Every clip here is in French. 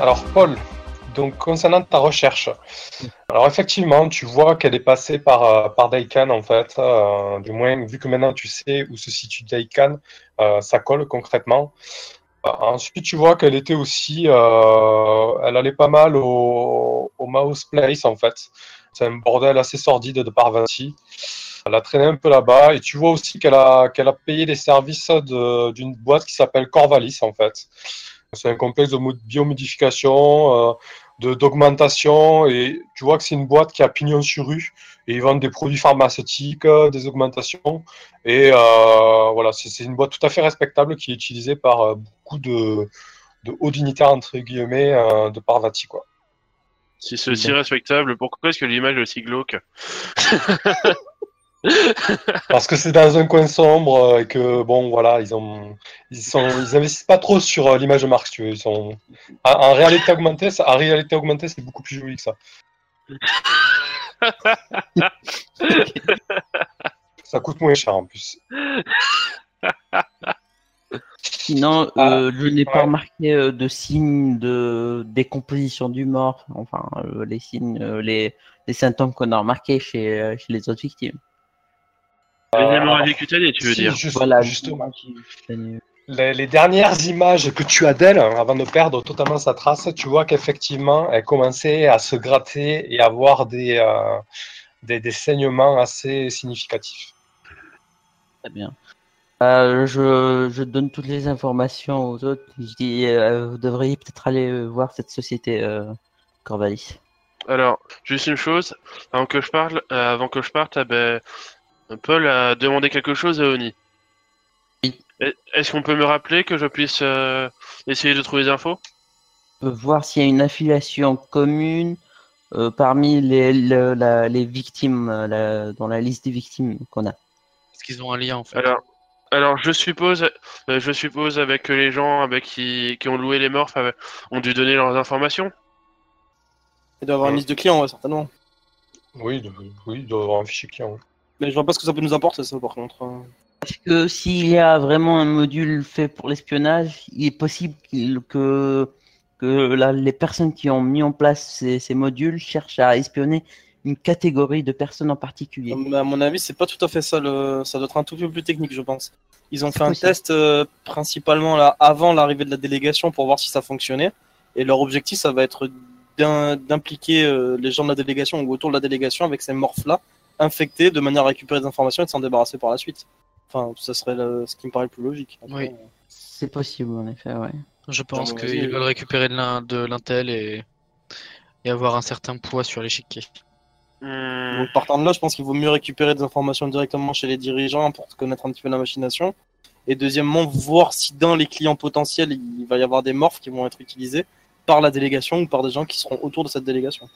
Alors Paul, donc concernant ta recherche, alors effectivement, tu vois qu'elle est passée par, euh, par Daikan en fait. Euh, du moins, vu que maintenant tu sais où se situe Daikan, euh, ça colle concrètement. Ensuite, tu vois qu'elle était aussi, elle allait pas mal au, au Mouse Place en fait. C'est un bordel assez sordide de Parvati. Elle a traîné un peu là-bas et tu vois aussi qu'elle a, qu'elle a payé les services d'une boîte qui s'appelle Corvalis en fait. C'est un complexe de mo- biomodification, euh, d'augmentation et tu vois que c'est une boîte qui a pignon sur rue et ils vendent des produits pharmaceutiques, euh, des augmentations et euh, voilà, c'est une boîte tout à fait respectable qui est utilisée par beaucoup de, hauts dignitaires entre guillemets de Parvati quoi. Si c'est aussi respectable, pourquoi est-ce que l'image est aussi glauque? Parce que c'est dans un coin sombre euh, et que bon voilà, ils ont ils sont ils investissent pas trop sur euh, l'image de marque, si tu veux. Ils sont en, en réalité augmentée, ça, en réalité augmentée, c'est beaucoup plus joli que ça. ça coûte moins cher en plus. Sinon, Ah, euh, je n'ai pas remarqué de signes de décomposition du mort, enfin euh, les signes, euh, les, les symptômes qu'on a remarqués chez, chez les autres victimes. Les Euh, hémorragies cutanées, tu veux si, dire juste- Voilà, justement. Les, les dernières images que tu as d'elle, hein, avant de perdre totalement sa trace, tu vois qu'effectivement, elle commençait à se gratter et à avoir des, euh, des, des saignements assez significatifs. Très bien. Euh, je, je donne toutes les informations aux autres. Je dis, euh, vous devriez peut-être aller voir cette société euh, Corvalis. Alors, juste une chose, avant que je parle, euh, avant que je parte, ah ben, Paul a demandé quelque chose à Oni. Oui. Est- Est-ce qu'on peut me rappeler que je puisse euh, essayer de trouver des infos? Euh, voir s'il y a une affiliation commune euh, parmi les, le- la- les victimes, euh, la- dans la liste des victimes qu'on a. Est-ce qu'ils ont un lien en fait Alors, alors je suppose, euh, je suppose avec que les gens avec qui, qui ont loué les morphes euh, ont dû donner leurs informations. Il doit y avoir une liste de clients, ouais, certainement. Oui, de- oui, il doit y avoir un fichier client. Mais je vois pas ce que ça peut nous apporter, ça, par contre. hein. Parce que s'il y a vraiment un module fait pour l'espionnage, il est possible que, que la- les personnes qui ont mis en place ces, ces modules cherchent à espionner une catégorie de personnes en particulier. À mon avis, c'est pas tout à fait ça. Le... Ça doit être un tout peu plus technique, je pense. Ils ont fait un test euh, principalement là avant l'arrivée de la délégation pour voir si ça fonctionnait. Et leur objectif, ça va être d'im- d'impliquer euh, les gens de la délégation ou autour de la délégation avec ces morphes-là, infectés, de manière à récupérer des informations et de s'en débarrasser par la suite. Enfin, ça serait le- ce qui me paraît le plus logique. Après, Oui. C'est possible, en effet, ouais. Je pense qu'ils veulent récupérer de l'in- de l'intel et... et avoir un certain poids sur l'échiquier. Hmm, Donc, partant de là, je pense qu'il vaut mieux récupérer des informations directement chez les dirigeants pour connaître un petit peu la machination. Et deuxièmement, voir si dans les clients potentiels, il va y avoir des morphes qui vont être utilisés par la délégation ou par des gens qui seront autour de cette délégation.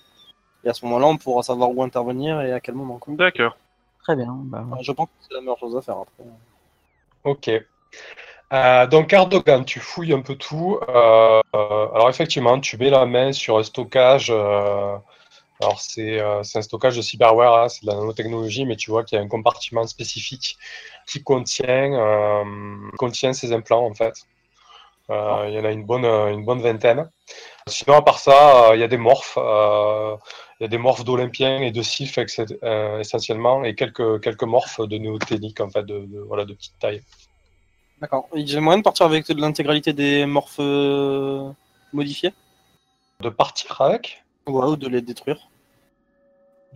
Et à ce moment-là, on pourra savoir où intervenir et à quel moment. quoi. D'accord. Très bien. Bah, Enfin, je pense que c'est la meilleure chose à faire après. Ok. Euh, donc Erdogan, tu fouilles un peu tout. Euh, euh, alors effectivement, tu mets la main sur un stockage. euh, alors c'est euh, c'est un stockage de cyberware, hein, c'est de la nanotechnologie, mais tu vois qu'il y a un compartiment spécifique qui contient, euh, contient ces implants en fait. Euh, Il y en a une bonne, une bonne vingtaine. Sinon, à part ça, euh, il y a des morphes. euh, il y a des morphes d'Olympiens et de euh, essentiellement, et quelques, quelques morphes de néoténiques en fait, de, de- voilà, de petite taille. D'accord. Et J'ai moyen de partir avec de l'intégralité des morphes euh, modifiés? De partir avec, Ouais, ou de les détruire.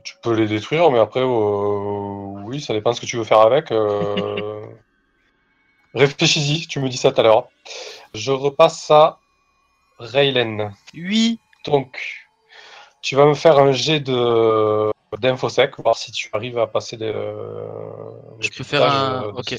tu peux les détruire, mais après, euh, oui, ça dépend ce que tu veux faire avec. euh. Réfléchis-y, tu me dis ça tout à l'heure. Je repasse à Raylen. Oui Donc, tu vas me faire un jet de d'infosec, voir si tu arrives à passer des. euh, Je peux faire un- euh, de ok.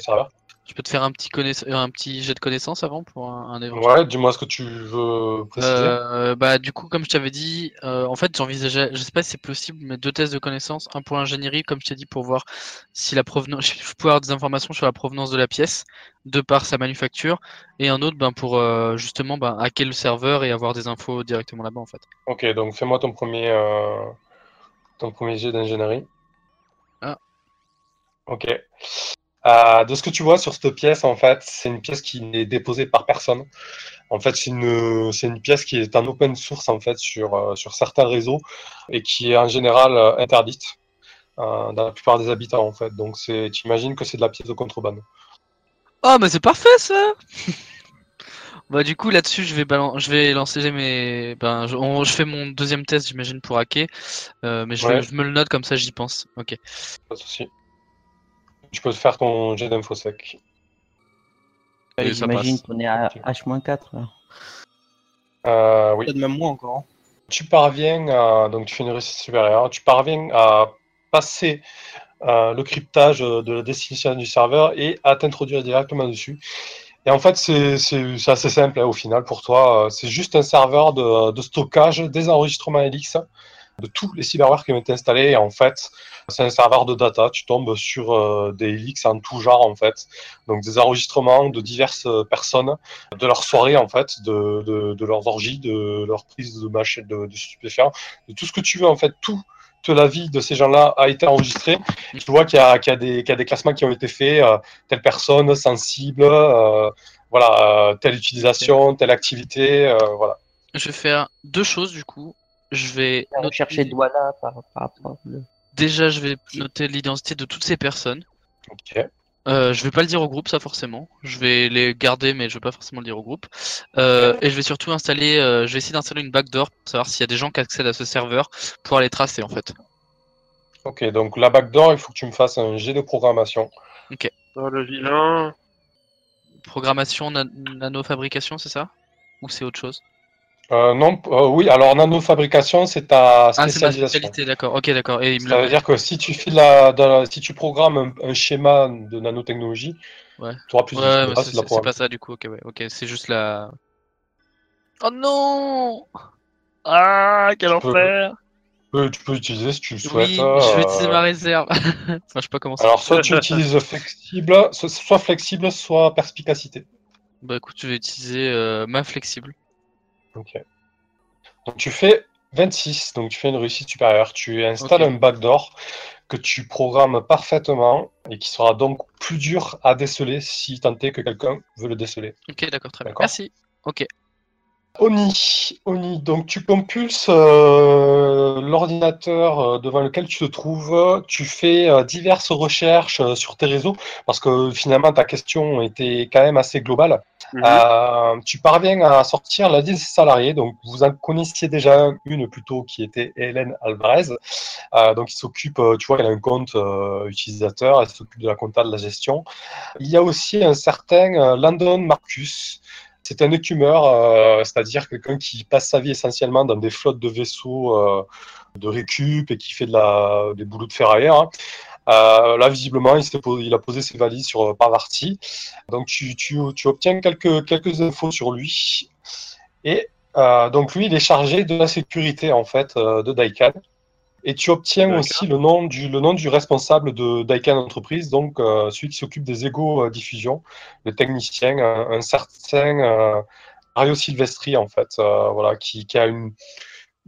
Je peux te faire un petit, connaiss- euh, un petit jet de connaissance avant pour un, un éventuel? Ouais, dis-moi ce que tu veux préciser. Euh, bah du coup comme je t'avais dit, euh, en fait j'envisageais, je sais pas si c'est possible, mais deux tests de connaissances, un pour l'ingénierie comme je t'ai dit pour voir si la provenance, je peux avoir des informations sur la provenance de la pièce de par sa manufacture, et un autre ben pour euh, justement ben, hacker le serveur et avoir des infos directement là-bas en fait. Ok, donc fais-moi ton premier, ton premier jet d'ingénierie. Ah. Ok. Euh, de ce que tu vois sur cette pièce, en fait, c'est une pièce qui n'est déposée par personne. En fait, c'est une, c'est une pièce qui est en open source en fait sur, euh, sur certains réseaux et qui est en général euh, interdite euh, dans la plupart des habitants en fait. Donc, c'est, tu imagines que c'est de la pièce de contrebande. Oh, mais c'est parfait ça Bah du coup là-dessus je vais balan- je vais lancer mes ben je, on- je fais mon deuxième test j'imagine pour hacker Euh, mais je, Ouais. je me le note comme ça j'y pense. Ok. Pas de souci. Tu peux faire ton jet d'infosec. Ça J'imagine qu'on est à Ok. H-4. là. Euh, oui. Peut-être même moins encore. hein. Tu parviens à, donc tu fais une réussite supérieure, tu parviens à passer euh, le cryptage de la destination du serveur et à t'introduire directement dessus. Et en fait, c'est assez simple hein, au final pour toi. Euh, C'est juste un serveur de, de stockage des enregistrements Helix de tous les cyberwares qui ont été installés. En fait, c'est un serveur de data. Tu tombes sur euh, des Helix en tout genre en fait. Donc des enregistrements de diverses personnes de leur soirée en fait, de, de, leurs orgies, de leur prise de mach de, de stupéfiants, de tout ce que tu veux en fait, tout la vie de ces gens-là a été enregistrée. Tu vois qu'il y, qu'il y, qu'il y a des classements qui ont été faits, euh, telle personne sensible, euh, voilà, telle utilisation, telle activité, voilà. Je vais faire deux choses du coup. Je vais noter- chercher Douala par, par rapport. le- déjà je vais noter l'identité de toutes ces personnes. Ok. Euh, je vais pas le dire au groupe, ça forcément. Je vais les garder, mais je vais pas forcément le dire au groupe. Euh, et je vais surtout installer, euh, je vais essayer d'installer une backdoor pour savoir s'il y a des gens qui accèdent à ce serveur pour les tracer en fait. Ok, donc la backdoor, il faut que tu me fasses un jet de programmation. Oh, le vilain. Programmation na- nano-fabrication, c'est ça? Ou c'est autre chose? Euh, non, euh, oui, alors nanofabrication, c'est ta Ah, spécialisation. spécialité, d'accord. Ok, d'accord. Et Ça veut dire que si tu fais de la, de la- si tu programmes un, un schéma de nanotechnologie, Ouais. tu auras plus Ouais, de ouais, ah, mais c'est pas ça du coup. Ok, ouais. Ok, c'est juste la. Oh non Ah, quel Tu enfer Tu peux- Tu peux utiliser si tu le Oui, souhaites. je vais euh, utiliser ma réserve. enfin, je sais pas comment ça. Alors, soit tu utilises flexible, so- soit flexible, soit perspicacité. Bah écoute, je vais utiliser euh, ma flexible. Ok. Donc, tu fais 26, donc tu fais une réussite supérieure. Tu installes un backdoor que tu programmes parfaitement et qui sera donc plus dur à déceler si tant est que quelqu'un veut le déceler. Ok, d'accord, très bien. Merci. Ok. Oni, Oni, donc tu compulses euh, l'ordinateur euh, devant lequel tu te trouves, tu fais euh, diverses recherches euh, sur tes réseaux, parce que finalement ta question était quand même assez globale. Mhm. Tu parviens à sortir la liste des salariés, donc vous en connaissiez déjà une plutôt qui était Hélène Alvarez, donc il s'occupe, tu vois, elle a un compte utilisateur, elle s'occupe de la compta, de la gestion. Il y a aussi un certain Landon Marcus, c'est un écumeur, euh, c'est-à-dire quelqu'un qui passe sa vie essentiellement dans des flottes de vaisseaux euh, de récup et qui fait des boulots de ferrailleur. hein. Euh, là, visiblement, il, a posé ses valises sur euh, Parvati. Donc, tu, obtiens quelques, infos sur lui. Et donc, lui, il est chargé de la sécurité, en fait, de Daikan. Et tu obtiens aussi le nom du, le nom du responsable de Daikan Entreprise, donc euh, celui qui s'occupe des égaux euh, diffusion, le technicien, un, un certain euh, Mario Silvestri, en fait, euh, voilà, qui, qui a une,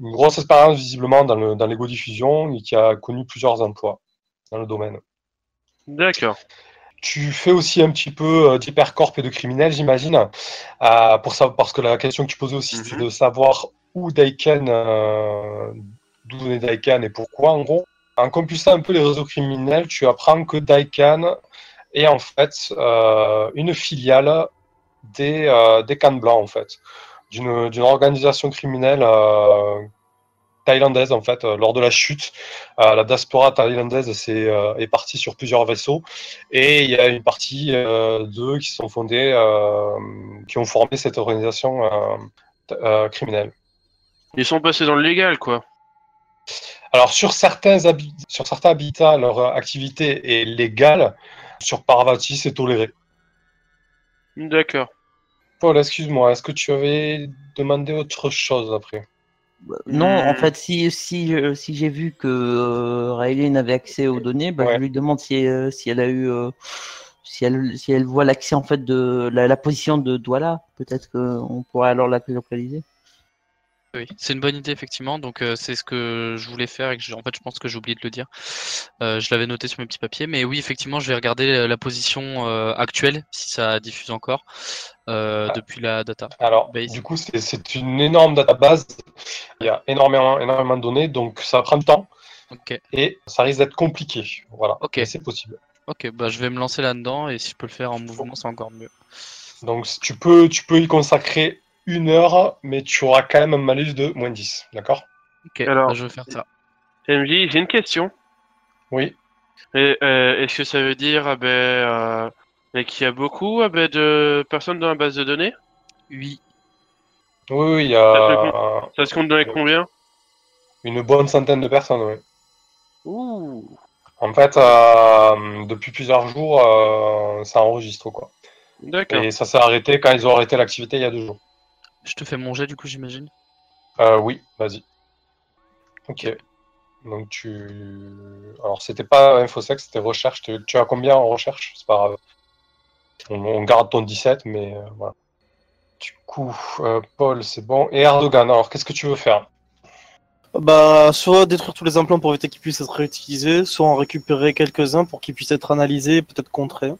une grosse expérience visiblement dans le- dans l'égo diffusion et qui a connu plusieurs emplois dans le domaine. D'accord. Tu fais aussi un petit peu euh, d'hypercorp et de criminel, j'imagine, euh, pour ça, parce que la question que tu posais aussi, Mhm. c'est de savoir où Daiken, euh, d'où venait Daiken et pourquoi, en gros. En compulsant un peu les réseaux criminels, tu apprends que Daiken est en fait euh, une filiale des, euh, des Cannes Blancs, en fait, d'une organisation criminelle euh, thaïlandaise, en fait, lors de la chute. la diaspora thaïlandaise euh, est partie sur plusieurs vaisseaux et il y a une partie d'eux qui sont fondés, qui ont formé cette organisation criminelle. Ils sont passés dans le légal, quoi. Alors sur certains, habi- sur certains habitats, leur euh, activité est légale. Sur Parvati, c'est toléré. D'accord. Paul, excuse-moi, est-ce que tu avais demandé autre chose après? Non, en fait, si, si, euh, si j'ai vu que euh, Raylene avait accès aux données, bah, Ouais. je lui demande si, euh, si elle a eu. euh, si elle, si elle voit l'accès en fait de la, la position de Douala, peut-être qu'on pourrait alors la localiser. Oui, c'est une bonne idée effectivement. Donc euh, c'est ce que je voulais faire et que en fait je pense que j'ai oublié de le dire. Euh, je l'avais noté sur mes petits papiers, mais oui effectivement je vais regarder la- la position euh, actuelle si ça diffuse encore euh, Ah. depuis la data. Alors, Base. du coup, c'est- une énorme database. Il y a énormément, énormément de données, donc ça prend du temps et ça risque d'être compliqué. Voilà, Ok. c'est possible. ok, bah je vais me lancer là-dedans et si je peux le faire en mouvement c'est encore mieux. Donc, tu peux, tu peux y consacrer une heure, mais tu auras quand même un malus de moins 10. D'accord? Ok, Alors- bah, je vais faire ça. MJ, j'ai une question. Oui. Euh, Est-ce que ça veut dire ah ben, euh, qu'il y a beaucoup ah ben, de personnes dans la base de données? Oui, Oui, oui, il y a Ça se compte dans les combien? Une bonne centaine de personnes. Oui. Ouh. En fait, euh, depuis plusieurs jours, euh, ça enregistre quoi. D'accord. Et ça s'est arrêté quand ils ont arrêté l'activité il y a deux jours. Je te fais mon jet du coup j'imagine. Euh, oui, vas-y. Ok. Donc tu. Alors c'était pas InfoSec, c'était recherche. Tu, tu as combien en recherche? C'est pas grave. On, on garde ton 17, mais euh, voilà. Du coup, euh, Paul, c'est bon. Et Erdogan, alors qu'est-ce que tu veux faire? Bah, soit détruire tous les implants pour éviter qu'ils puissent être réutilisés, soit en récupérer quelques-uns pour qu'ils puissent être analysés et peut-être contrés.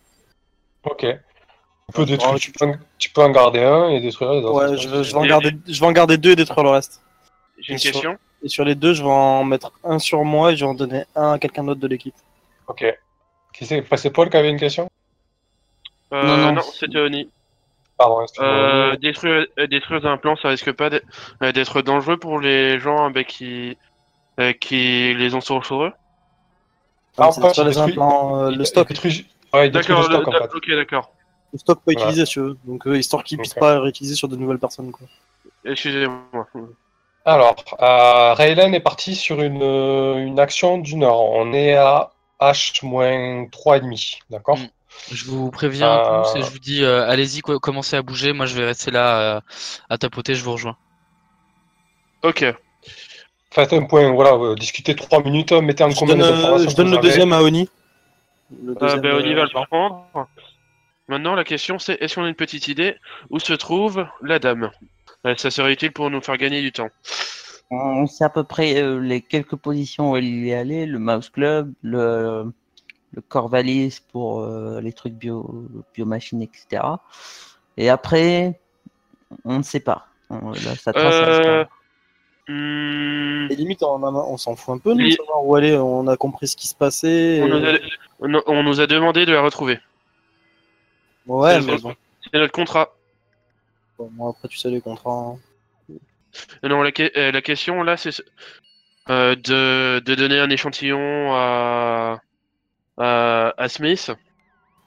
Ok. Tu peux, détruire, Ouais, tu, peux en, tu peux en garder un et détruire les autres. Ouais, je vais, je vais en garder, je vais en garder deux et détruire le reste. J'ai une question. Et sur les deux, je vais en mettre un sur moi et je vais en donner un à quelqu'un d'autre de l'équipe. Ok. Qui c'est? C'est Paul qui avait une question? Euh, Non, non, non. c'était Oni. Pardon, excuse-moi. Euh, détruire, euh, détruire un plan, ça risque pas d'être euh, dangereux pour les gens euh, ben, qui, qui les ont sur eux? Ah, c'est en fait, sur il les implants, euh, le stock. détruit- Ouais, D'accord, stock en le- fait. ok, d'accord. Le stock pas Voilà. utilisé, si tu veux. Donc, euh, histoire qu'ils puissent pas réutiliser sur de nouvelles personnes. Quoi. Excusez-moi. Alors, euh, Raylan est parti sur une, euh, une action d'une heure. On est à H-3,5, d'accord? Mm. Je vous préviens Euh, tous et je vous dis euh, allez-y co- commencez à bouger, moi je vais rester là euh, à tapoter, je vous rejoins. Ok. Faites un point, voilà, euh, discutez 3 minutes, mettez en Je commun donne, je donne le deuxième à Oni. Le Euh, deuxième, ben, Oni va le prendre. Maintenant, la question c'est est-ce qu'on a une petite idée où se trouve la dame? Euh, Ça serait utile pour nous faire gagner du temps. On sait à peu près euh, les quelques positions où il est allé, le Mouse Club, le, le Corvalis pour euh, les trucs bio, biomachines, etc. Et après, on ne sait pas. On, là, sa trace Euh, Hmm, Et limite, on, s'en fout un peu, nous, savoir où aller. On a compris ce qui se passait. on, et- nous a, on- on nous a demandé de la retrouver. Ouais, C'est mais bon. C'est notre contrat. Bon, moi, après, tu sais, les contrats. hein. Non, la, que- euh, la question là, c'est euh, de, de donner un échantillon à, à, à Smith.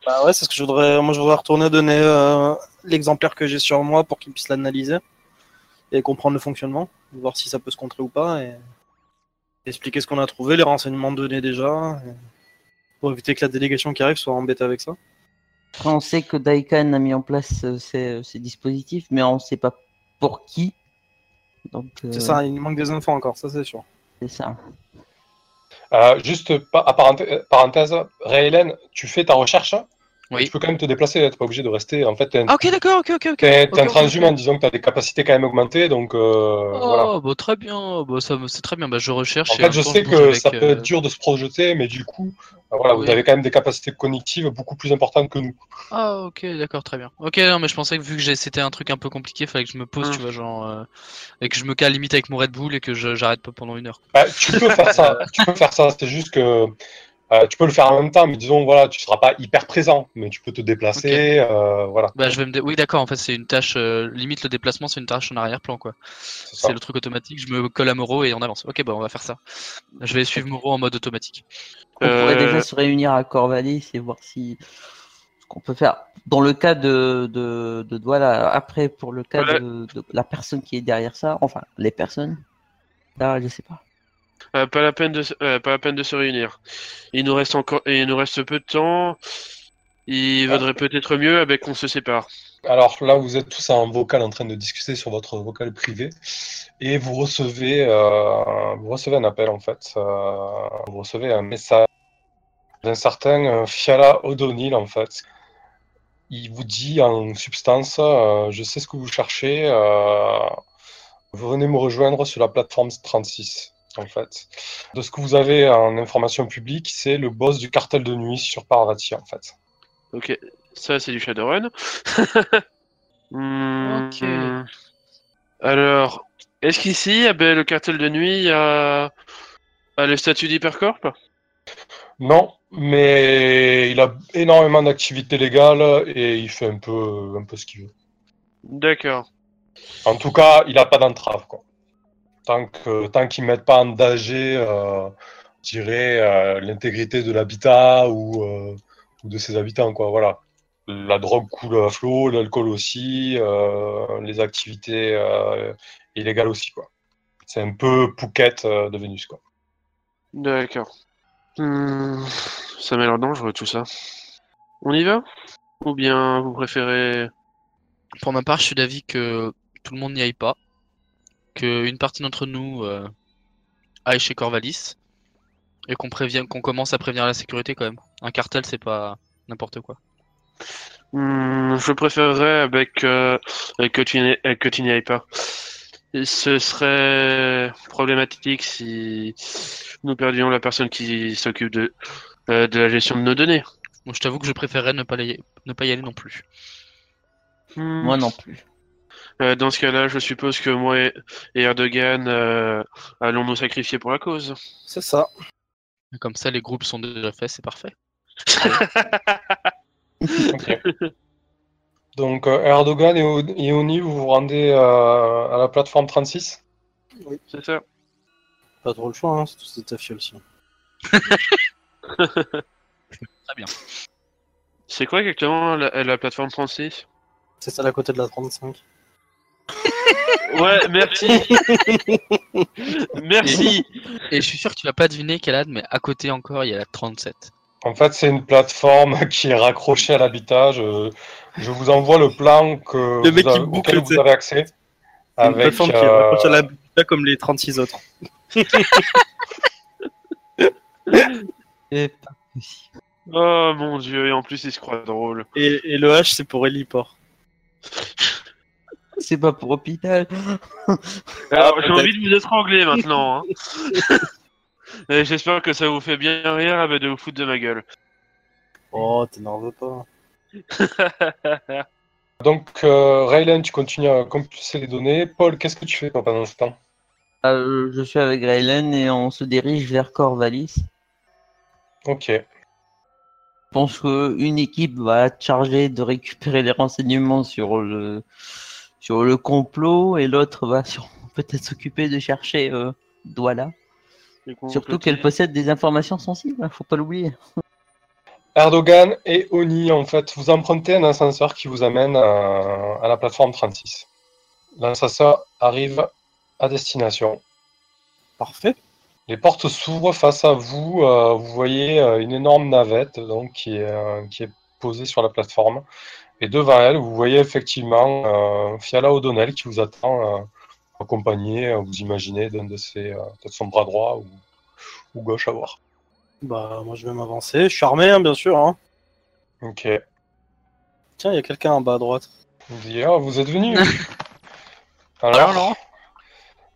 Bah ouais, c'est ce que je voudrais. Moi, je voudrais retourner donner euh, l'exemplaire que j'ai sur moi pour qu'il puisse l'analyser et comprendre le fonctionnement, voir si ça peut se contrer ou pas, et expliquer ce qu'on a trouvé, les renseignements donnés déjà, et- pour éviter que la délégation qui arrive soit embêtée avec ça. Après, on sait que Daikan a mis en place euh, ces, ces dispositifs, mais on ne sait pas pour qui. Donc, euh, C'est ça, il manque des infos encore, ça c'est sûr. C'est ça. Euh, juste à parenthèse, euh, Raylan, tu fais ta recherche? Oui. Tu peux quand même te déplacer, t'es pas obligé de rester. En fait, t'es un, Ah, ok d'accord, ok ok t'es- Ok, t'es un ok, transhumant, ok. disons que t'as des capacités quand même augmentées, donc euh, Oh voilà. bah, très bien, bah, ça c'est très bien, bah, je recherche. En fait, je temps, sais que avec, ça peut euh, être dur de se projeter, mais du coup, euh, voilà, vous avez quand même des capacités cognitives beaucoup plus importantes que nous. Ah ok d'accord très bien. Ok non mais je pensais que vu que c'était un truc un peu compliqué, fallait que je me pose Hum. tu vois genre euh, et que je me cale limite avec mon Red Bull et que je- j'arrête pas pendant une heure. Bah, tu peux faire ça, tu peux faire ça. C'est juste que euh, tu peux le faire en même temps, mais disons voilà, tu seras pas hyper présent, mais tu peux te déplacer, euh, voilà. Bah je vais me dé- oui d'accord en fait c'est une tâche euh, limite le déplacement c'est une tâche en arrière-plan quoi. C'est le truc automatique, je me colle à Moreau et on avance. Ok bah on va faire ça. Je vais suivre Moreau en mode automatique. On pourrait déjà se réunir à Corvalis et voir si ce qu'on peut faire. Dans le cas de, de, de voilà, après pour le cas Voilà. de, de la personne qui est derrière ça, enfin les personnes, là je sais pas. Euh, pas la peine de se- euh, pas la peine de se réunir. Il nous reste encore il nous reste peu de temps. Il Ah. vaudrait peut-être mieux avec qu'on se sépare. Alors là, vous êtes tous en vocal en train de discuter sur votre vocal privé et vous recevez, euh, vous recevez un appel en fait. Vous recevez un message d'un certain Fiala O'Donnell en fait. Il vous dit en substance, je sais ce que vous cherchez. vous venez me rejoindre sur la plateforme 36, en fait. De ce que vous avez en information publique, c'est le boss du cartel de nuit sur Parvati, en fait. Ok, ça c'est du Shadowrun. Hmm, Ok. Alors, est-ce qu'ici, ah ben, le cartel de nuit a, a le statut d'hypercorp? Non, mais il a énormément d'activités légales et il fait un peu, un peu ce qu'il veut. D'accord. En tout cas, il n'a pas d'entrave, quoi. Tant que tant qu'ils mettent pas en danger, euh, euh, l'intégrité de l'habitat ou, euh, ou de ses habitants, quoi. Voilà. La drogue coule à flot, l'alcool aussi, euh, les activités euh, illégales aussi, quoi. C'est un peu Phuket euh, de Vénus, quoi. D'accord. Hmm, ça m'a l'air dangereux tout ça. On y va? Ou bien vous préférez... Pour ma part, je suis d'avis que tout le monde n'y aille pas. Que une partie d'entre nous euh, aille chez Corvalis. Et qu'on commence à prévenir la sécurité quand même. Un cartel, c'est pas n'importe quoi. Hmm, je préférerais avec, euh, avec que tu n'y ailles pas. Et Ce serait problématique si nous perdions la personne qui s'occupe de, euh, de la gestion de nos données. Donc je t'avoue que je préférerais ne pas, y- ne pas y aller non plus. Moi non plus. Euh, dans ce cas-là, je suppose que moi et Erdogan euh, allons nous sacrifier pour la cause. C'est ça. Comme ça, les groupes sont déjà faits, c'est parfait. Donc, euh, Erdogan et, O- et Oni, vous vous rendez euh, à la plateforme 36 C'est ça. Pas trop le choix, hein, c'est tous des tafiels aussi. Très bien. C'est quoi exactement la, la plateforme française C'est ça à côté de la 35. Ouais, merci. merci. Et je suis sûr que tu vas pas deviner quelle âne, mais à côté encore, il y a la 37. En fait, c'est une plateforme qui est raccrochée à l'habitat. Je, je vous envoie le plan que Le vous avez- boucle, auquel tu vous sais. avez accès. C'est une Avec, plateforme qui est euh, raccrochée à là comme les 36 autres. Oh mon dieu, et en plus il se croit drôle. Et, et le H, c'est pour Heliport. C'est pas pour hôpital. Alors, j'ai peut-être. envie de vous étrangler maintenant. Hein. J'espère que ça vous fait bien rire ah bah, de vous foutre de ma gueule. Oh, t'énerve pas. Donc, euh, Raylan, tu continues à compulser les données. Paul, qu'est-ce que tu fais pendant ce temps? Euh, je suis avec Raylan et on se dirige vers Corvalis. Ok. Je pense qu'une équipe va être chargée de récupérer les renseignements sur le, sur le complot et l'autre va peut-être s'occuper de chercher euh, Douala. Surtout qu'elle possède des informations sensibles, hein, faut pas l'oublier. Erdogan et Oni, en fait, vous empruntez un ascenseur qui vous amène à, à la plateforme 36. L'ascenseur arrive à destination. Parfait. Les portes s'ouvrent face à vous. euh, vous voyez euh, une énorme navette donc, qui, est, euh, qui est posée sur la plateforme. Et devant elle, vous voyez effectivement euh, Fiala O'Donnell qui vous attend, euh, accompagné, euh, vous imaginez, d'un de ses, euh, peut-être son bras droit ou, ou gauche à voir. Bah, moi je vais m'avancer. Je suis armé, hein, bien sûr. Hein. Ok. Tiens, il y a quelqu'un en bas à droite. Vous dites, ah, vous êtes venu Alors, non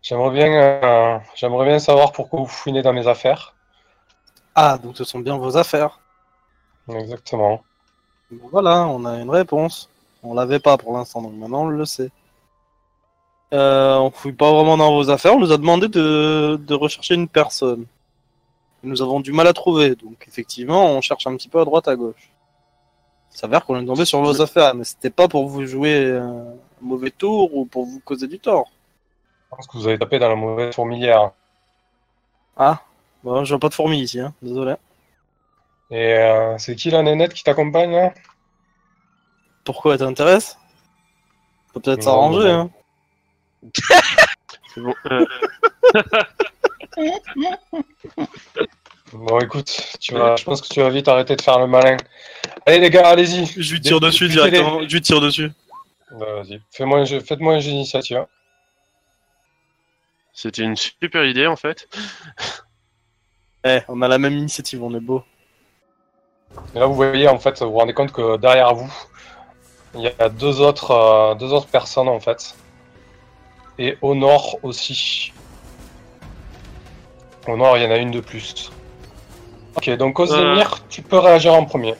j'aimerais bien, euh, j'aimerais bien savoir pourquoi vous fouinez dans mes affaires. Ah, donc ce sont bien vos affaires. Exactement. Voilà, on a une réponse. On l'avait pas pour l'instant, donc maintenant on le sait. Euh, on fouille pas vraiment dans vos affaires. On nous a demandé de, de rechercher une personne. Nous avons du mal à trouver, donc effectivement, on cherche un petit peu à droite à gauche. Il s'avère qu'on est tombé sur vos affaires, mais c'était pas pour vous jouer un mauvais tour ou pour vous causer du tort. Je pense que vous avez tapé dans la mauvaise fourmilière. Ah, bon, je vois pas de fourmis ici, hein. désolé. Et euh, c'est qui la nénette qui t'accompagne là? Pourquoi elle t'intéresse peut peut-être s'arranger, hein. C'est bon. euh, Bon, écoute, tu vas, je pense que tu vas vite arrêter de faire le malin. Allez les gars, allez-y. Je lui tire Dé- dessus directement. Je lui tire dessus. Bah, Vas-y, fais-moi un jeu, faites-moi un jeu d'initiative. C'était une super idée en fait. Eh, on a la même initiative, on est beau. Et là, vous voyez, en fait, vous vous rendez compte que derrière vous, il y a deux autres, euh, deux autres personnes, en fait. et au nord aussi. Au nord, il y en a une de plus. Ok, donc Osemir, tu peux réagir en premier.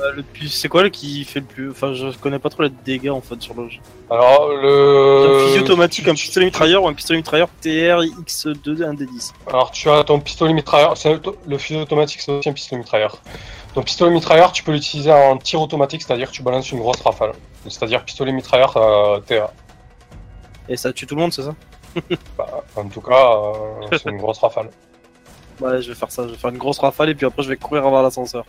Euh, le plus, c'est quoi le qui fait le plus Enfin, je connais pas trop les dégâts en fait sur le jeu. Alors, le. un fusil automatique, un pistolet mitrailleur ou un pistolet mitrailleur TR X2 un D10. Alors, tu as ton pistolet mitrailleur. c'est Le fusil automatique, c'est aussi un pistolet mitrailleur. Ton pistolet mitrailleur, tu peux l'utiliser en tir automatique, c'est-à-dire que tu balances une grosse rafale. C'est-à-dire pistolet mitrailleur euh, TA. Et ça tue tout le monde, c'est ça? Bah, en tout cas, euh, c'est une grosse rafale. Ouais, je vais faire ça. Je vais faire une grosse rafale et puis après je vais courir vers l'ascenseur.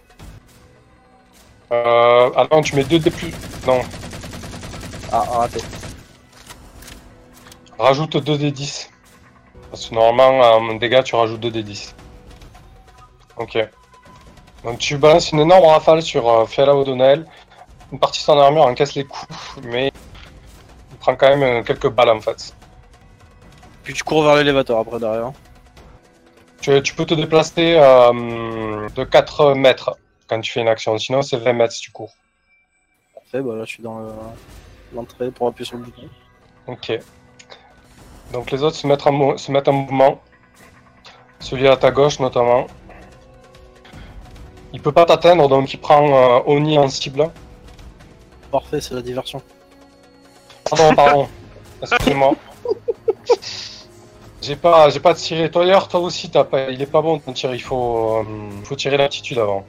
Euh, attends, tu mets 2 d plus. Non, Ah, raté. rajoute 2 d 10. Parce que normalement, en dégâts, tu rajoutes 2 d 10. Ok. Donc tu balances une énorme rafale sur euh, Fiala O'Donnell. Une partie de son armure encaisse les coups, mais il prend quand même euh, quelques balles en fait. Puis tu cours vers l'élévateur après derrière. Tu, tu peux te déplacer euh, de 4 mètres quand tu fais une action, sinon c'est 20 mètres si tu cours. Parfait, bah là je suis dans le- l'entrée pour appuyer sur le bouton. Ok. Donc les autres se mettent en, se mettent en mouvement. Celui à ta gauche notamment. Il peut pas t'atteindre donc il prend euh, Oni en cible. Parfait, c'est la diversion. Pardon, pardon. Excusez-moi. J'ai pas, j'ai pas tiré. Toi toi aussi, t'as pas, il est pas bon ton tir. Il faut, euh, faut tirer l'aptitude avant.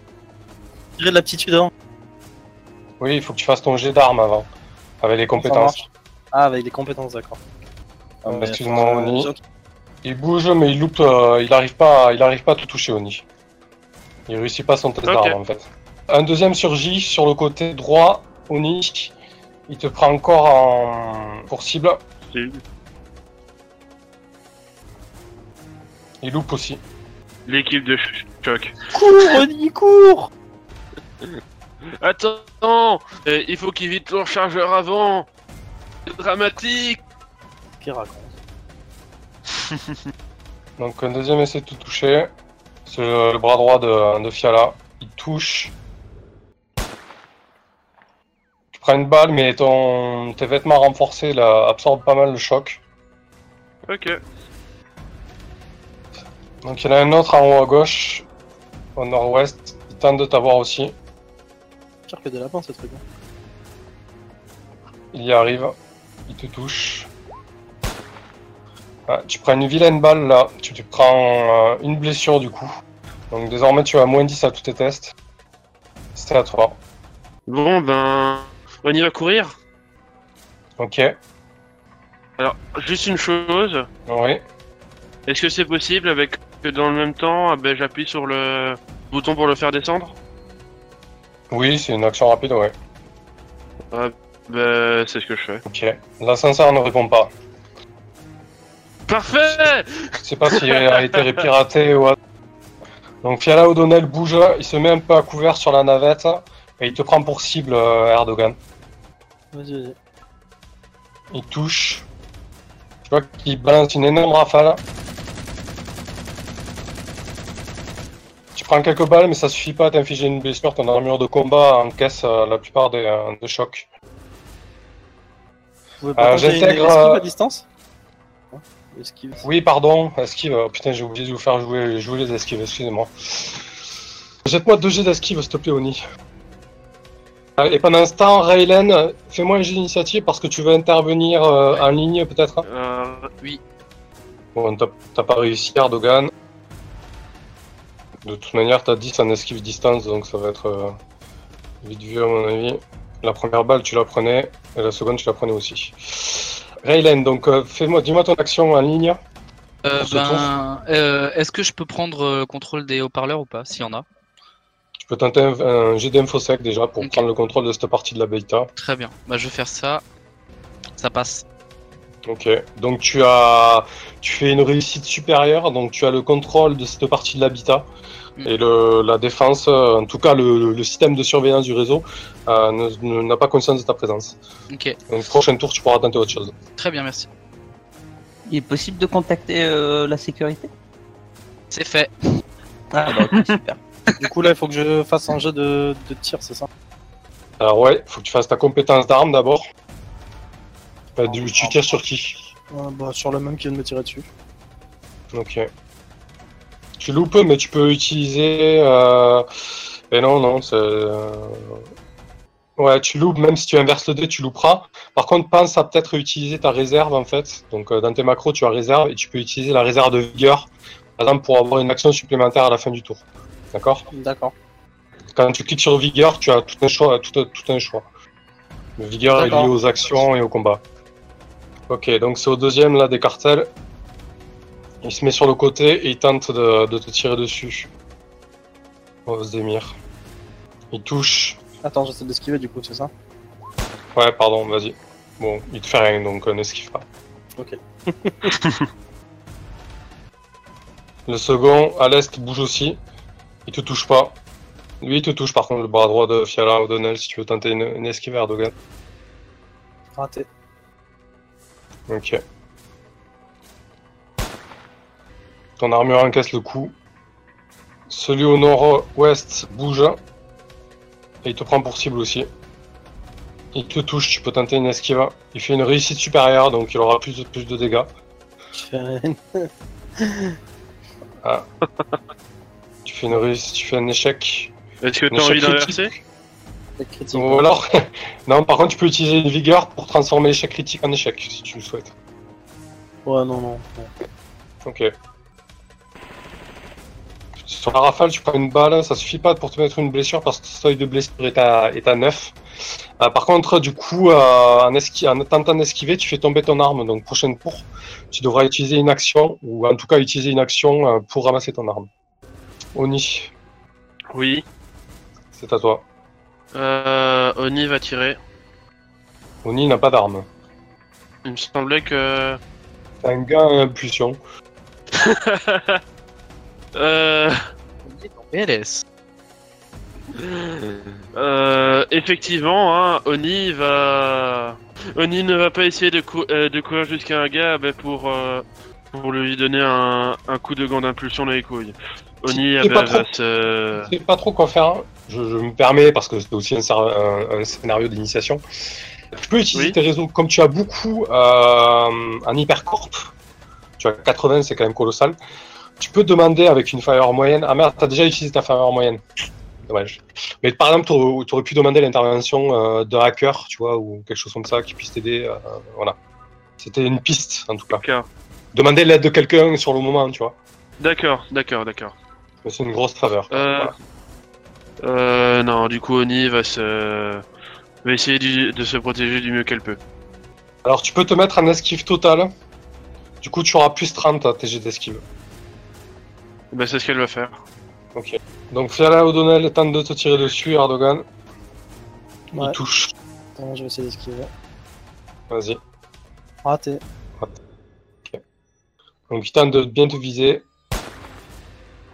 Tirer de l'aptitude avant. Oui, il faut que tu fasses ton jet d'arme avant, avec les compétences. Ah, avec les compétences, d'accord. Ah, Excuse-moi, euh, Oni. j'ai- Il bouge, mais il loupe. euh, il arrive pas, il arrive pas à te toucher Oni. Il réussit pas son test Ok. d'arme en fait. Un deuxième surgit sur le côté droit. Oni, il te prend encore en pour cible. C'est Il loupe aussi. L'équipe de ch- choc. Cours, Oni, cours Attends euh, Il faut qu'il vide ton chargeur avant C'est dramatique Qui raconte Donc un deuxième essaie de te toucher. C'est le, le bras droit de, de Fiala. Il touche. Tu prends une balle, mais ton, tes vêtements renforcés là, absorbent pas mal le choc. Ok. Donc il y en a un autre en haut à gauche, au nord-ouest. Il tente de t'avoir aussi. Pire que des lapins, ce truc. hein. Il y arrive. Il te touche. Ah, tu prends une vilaine balle là. Tu te prends euh, une blessure du coup. Donc désormais tu as moins 10 à tous tes tests. C'est à toi. Bon ben... On y va courir Ok. Alors, juste une chose. Oui. Est-ce que c'est possible avec que dans le même temps, ah ben, j'appuie sur le bouton pour le faire descendre? Oui, c'est une action rapide, ouais. Ben, c'est ce que je fais. Ok. L'ascenseur ne répond pas. Parfait Je sais pas s'il a été piraté ou. Donc Fiala O'Donnell bouge, il se met un peu à couvert sur la navette et il te prend pour cible euh, Erdogan. Vas-y, vas-y. Il touche. Tu vois qu'il balance une énorme rafale. Tu prends quelques balles, mais ça suffit pas à t'infliger une blessure. Ton armure de combat encaisse euh, la plupart des, euh, des chocs. Vous pouvez pas Euh, j'intègre, esquive euh, à distance Hein Esquive. Oui, pardon, esquive. Oh, putain, j'ai oublié de vous faire jouer, jouer les esquives, excusez-moi. Jette-moi deux jets d'esquive, s'il te plaît, Oni. Et pendant ce temps, Raylen, euh, fais-moi un jet d'initiative parce que tu veux intervenir euh, en ligne, peut-être euh, Oui. Bon, t'as pas réussi, Erdogan. De toute manière, t'as 10 en esquive distance, donc ça va être euh, vite vu à mon avis. La première balle, tu la prenais, et la seconde, tu la prenais aussi. Raylen, donc euh, fais-moi, dis-moi ton action en ligne. Euh, ben, euh, est-ce que je peux prendre contrôle des haut-parleurs ou pas, s'il y en a? Tu peux tenter un, un jet d'infosec déjà pour prendre le contrôle de cette partie de la bêta. Très bien. Bah, je vais faire ça. Ça passe. Ok, donc tu as, tu fais une réussite supérieure, donc tu as le contrôle de cette partie de l'habitat Mm. et le, la défense, euh, en tout cas le, le système de surveillance du réseau euh, n'a pas conscience de ta présence. Ok. Donc prochain tour, tu pourras tenter autre chose. Très bien, merci. Il est possible de contacter euh, la sécurité? C'est fait. Ah, bah, ok, super. Du coup, là, il faut que je fasse un jeu de, de tir, c'est ça? Alors ouais, faut que tu fasses ta compétence d'arme d'abord. Du- tu tires sur qui Euh, bah, sur le même qui vient de me tirer dessus. Ok. Tu loupes, mais tu peux utiliser. Euh... Et non, non, c'est. euh, Ouais, tu loupes, même si tu inverses le dé, tu louperas. Par contre, pense à peut-être utiliser ta réserve en fait. Donc, euh, dans tes macros, tu as réserve et tu peux utiliser la réserve de vigueur, par exemple, pour avoir une action supplémentaire à la fin du tour. D'accord? D'accord. Quand tu cliques sur vigueur, tu as tout un choix. Tout, un- tout un choix. Le vigueur est lié aux actions et au combat. Ok, donc c'est au deuxième là des cartels. Il se met sur le côté et il tente de, de te tirer dessus. Ozdemir. Il touche. Attends, j'essaie d'esquiver du coup, c'est ça? Ouais, pardon, vas-y. Bon, il te fait rien donc euh, n'esquive pas. Ok. Le second, à l'est, bouge aussi. Il te touche pas. Lui, il te touche par contre le bras droit de Fiala O'Donnell si tu veux tenter une, une esquive Erdogan. Raté. Ok. Ton armure encaisse le coup. Celui au nord-ouest bouge. Et il te prend pour cible aussi. Il te touche, tu peux tenter une esquive. Il fait une réussite supérieure, donc il aura plus de, plus de dégâts. Rien. Tu fais une réussite, tu fais un échec. Est-ce que t'as envie échec d'inverser? Critique. Ou alors, non, par contre, tu peux utiliser une vigueur pour transformer l'échec critique en échec, si tu le souhaites. Ouais, non, non. non. Ok. Sur la rafale, tu prends une balle, ça suffit pas pour te mettre une blessure parce que ton seuil de blessure est à, est à 9. Euh, par contre, du coup, euh, en, esqui- en tentant d'esquiver, tu fais tomber ton arme. Donc, prochaine tour, tu devras utiliser une action, ou en tout cas utiliser une action euh, pour ramasser ton arme. Oni, Oui. c'est à toi. Euh, Oni va tirer. Oni n'a pas d'arme. Il me semblait que. C'est un gars à impulsion. Euh, PLS. euh, effectivement, hein, Oni va. Oni ne va pas essayer de, cou- euh, de courir jusqu'à un gars bah, pour, euh, pour lui donner un, un coup de gant d'impulsion dans les couilles. Oni C'est pas trop- sais pas trop quoi faire. Je, je me permets parce que c'est aussi un, scer- un- un scénario d'initiation. Tu peux utiliser Oui. tes réseaux comme tu as beaucoup euh, en hypercorp. Tu as 80, c'est quand même colossal. Tu peux demander avec une fire moyenne. Ah merde, t'as déjà utilisé ta fire moyenne. Dommage. Mais par exemple, t'aurais t'aurais pu demander l'intervention euh, d'un hacker, tu vois, ou quelque chose comme ça qui puisse t'aider. euh, voilà. C'était une piste en tout cas. D'accord. Demander l'aide de quelqu'un sur le moment, tu vois. D'accord, d'accord, d'accord. Mais c'est une grosse faveur. Euh, Voilà. euh, non, du coup, Oni va se. va essayer du- de se protéger du mieux qu'elle peut. Alors tu peux te mettre en esquive totale. Du coup tu auras plus 30 à tes jets d'esquive. Bah, c'est ce qu'elle va faire. Ok. Donc Fiala O'Donnell tente de te tirer dessus, Erdogan. Ouais. Il touche. Attends, je vais essayer d'esquiver. Vas-y. Raté. Donc il tente de bien te viser.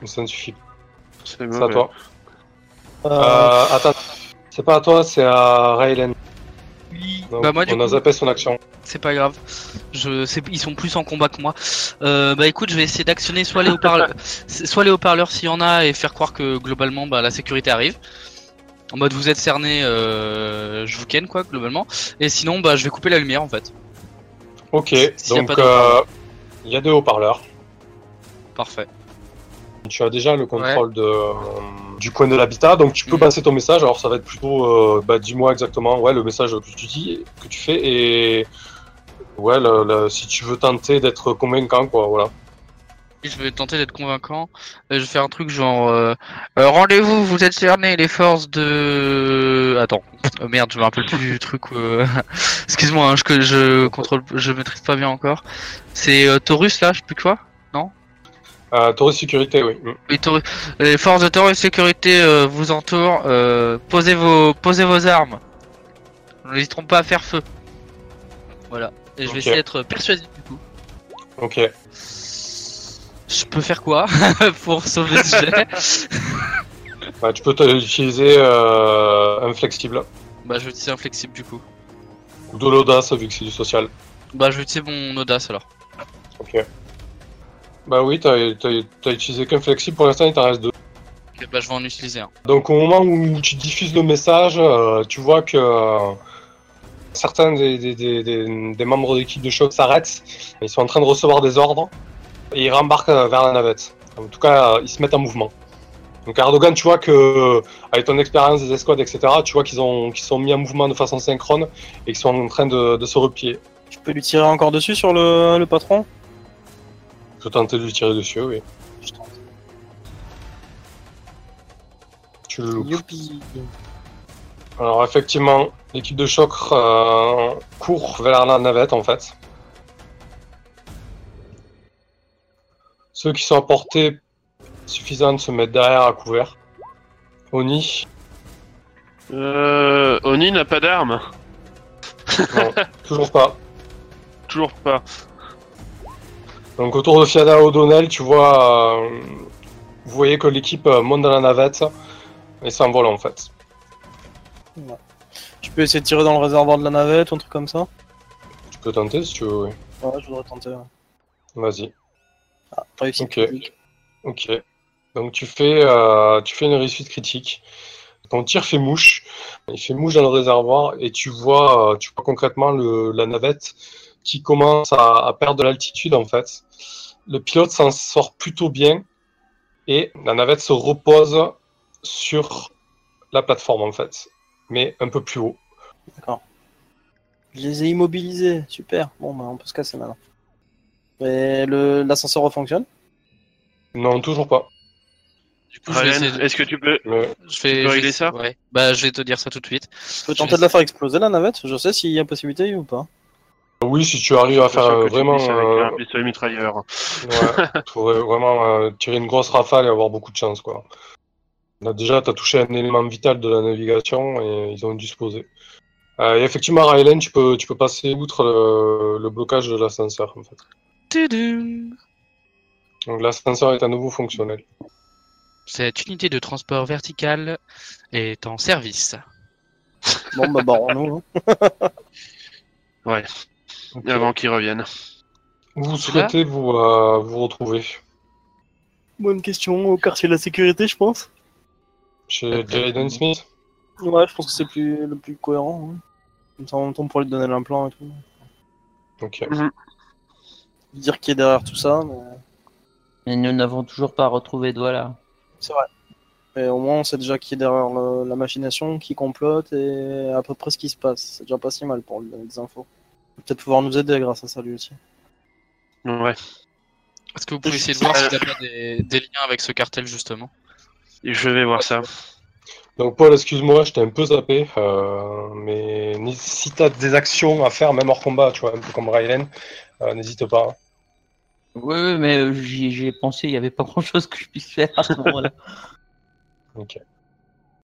Mais ça ne suffit pas. C'est à toi. Euh, Euh, attends. C'est pas à toi, c'est à Raylen. Oui. Donc, Bah moi du on a coup, zappé son action. c'est pas grave. Je, ils sont plus en combat que moi. Euh, bah écoute, je vais essayer d'actionner soit les haut-parleurs, soit les haut-parleurs s'il y en a et faire croire que globalement bah, la sécurité arrive. En mode vous êtes cerné, euh, je vous ken quoi globalement. Et sinon bah je vais couper la lumière en fait. Ok. Donc euh, il y a deux haut-parleurs. Parfait. Tu as déjà le contrôle de, euh, du coin de l'habitat, donc tu peux Mhm. passer ton message. Alors ça va être plutôt, euh, bah, dis-moi exactement, ouais, le message que tu dis, que tu fais, et ouais, le- le- si tu veux tenter d'être convaincant, quoi, voilà. Je vais tenter d'être convaincant. Euh, je vais faire un truc genre euh, euh, rendez-vous, vous êtes cerné les forces de. Attends, Euh, merde, je me rappelle plus du truc. euh, Excuse-moi, hein, je je contrôle, je maîtrise pas bien encore. C'est Taurus là, je sais plus quoi? Euh, Taurus Sécurité, oui. Mm. Oui, Taurus- Les forces de Taurus sécurité euh, vous entourent. euh, posez vos, posez vos armes. Nous n'hésiterons pas à faire feu. Voilà. Et je vais essayer d'être persuasif du coup. Ok. Je peux faire quoi pour sauver ce jet Bah, tu peux utiliser euh, un flexible, Bah je vais utiliser un flexible du coup. ou de l'audace, vu que c'est du social. Bah je vais utiliser mon audace alors. Ok. Bah oui, t'as t'as- t'as utilisé qu'un flexible, pour l'instant il t'en reste deux. Ok, bah je vais en utiliser un. Donc au moment où tu diffuses le message, euh, tu vois que euh, certains des, des, des, des- des membres de l'équipe de choc s'arrêtent. Ils sont en train de recevoir des ordres et ils rembarquent euh, vers la navette. En tout cas, ils se mettent en mouvement. Donc Erdogan, tu vois que avec ton expérience des escouades, etc., tu vois qu'ils ont qu'ils sont mis en mouvement de façon synchrone et qu'ils sont en train de, de se replier. Tu peux lui tirer encore dessus sur le, le patron? Je vais tenter de lui tirer dessus, oui. Je tente. Tu le loupes. Youpi. Alors effectivement, l'équipe de choc euh, court vers la navette en fait. Ceux qui sont à portée suffisante se mettent derrière à couvert. Oni, Euh, Oni n'a pas d'arme. non, toujours pas. Toujours pas. Donc autour de Fiada O'Donnell, tu vois, euh, vous voyez que l'équipe euh, monte dans la navette et s'envole en fait. Tu peux essayer de tirer dans le réservoir de la navette ou un truc comme ça? Tu peux tenter si tu veux. oui. Ouais, je voudrais tenter. ouais. Vas-y. Ah, réussite Ok. critique. Ok. Donc tu fais, euh, tu fais une réussite critique. Ton tir fait mouche. Il fait mouche dans le réservoir et tu vois, tu vois concrètement le, la navette qui commence à, à perdre de l'altitude en fait. Le pilote s'en sort plutôt bien et la navette se repose sur la plateforme en fait, mais un peu plus haut. Je les ai immobilisés, super. Bon, bah, on peut se casser maintenant. Et le- l'ascenseur refonctionne? Non, toujours pas. Du coup, je vais Ryan, essayer de- est-ce que tu peux Mais je vais, peux je vais régler essayer- ça? Ouais. Bah, je vais te dire ça tout de suite. Je peux Je tenter vais de la faire exploser la navette? Je sais s'il y a possibilité ou pas. Oui, si tu arrives à faire euh, vraiment, avec euh, un pistolet mitrailleur. Ouais, tu pourrais vraiment euh, tirer une grosse rafale et avoir beaucoup de chance, quoi. Là, déjà, tu as touché un élément vital de la navigation et ils ont dû se poser. Euh, et effectivement, Rylan, tu peux, tu peux passer outre le, le blocage de l'ascenseur, en fait. Tudum. Donc l'ascenseur est à nouveau fonctionnel. Cette unité de transport vertical est en service. Bon, bah, barrons-nous. hein. Ouais, Avant qu'ils reviennent. Vous souhaitez vous, euh, vous retrouver? Bonne question, au quartier de la sécurité, je pense. Chez Jaden Smith? Ouais, je pense que c'est plus, le plus cohérent. hein. Comme ça, on tombe pour lui donner l'implant et tout. Ok. Dire qui est derrière tout ça, mais... Mais nous n'avons toujours pas retrouvé Douala. c'est vrai. Mais au moins, on sait déjà qui est derrière le- la machination, qui complote et à peu près ce qui se passe. C'est déjà pas si mal pour lui donner des infos. Va Peut-être pouvoir nous aider grâce à ça lui aussi. Ouais. Est-ce que vous pouvez essayer de voir s'il a pas des, des liens avec ce cartel, justement? Et je vais voir ça. Donc Paul, excuse-moi, je t'ai un peu zappé, euh, mais si tu as des actions à faire, même hors combat, tu vois, un peu comme Rylan, euh, n'hésite pas. Oui, oui, mais euh, j'y ai pensé, il n'y avait pas grand chose que je puisse faire à ce moment-là. Ok.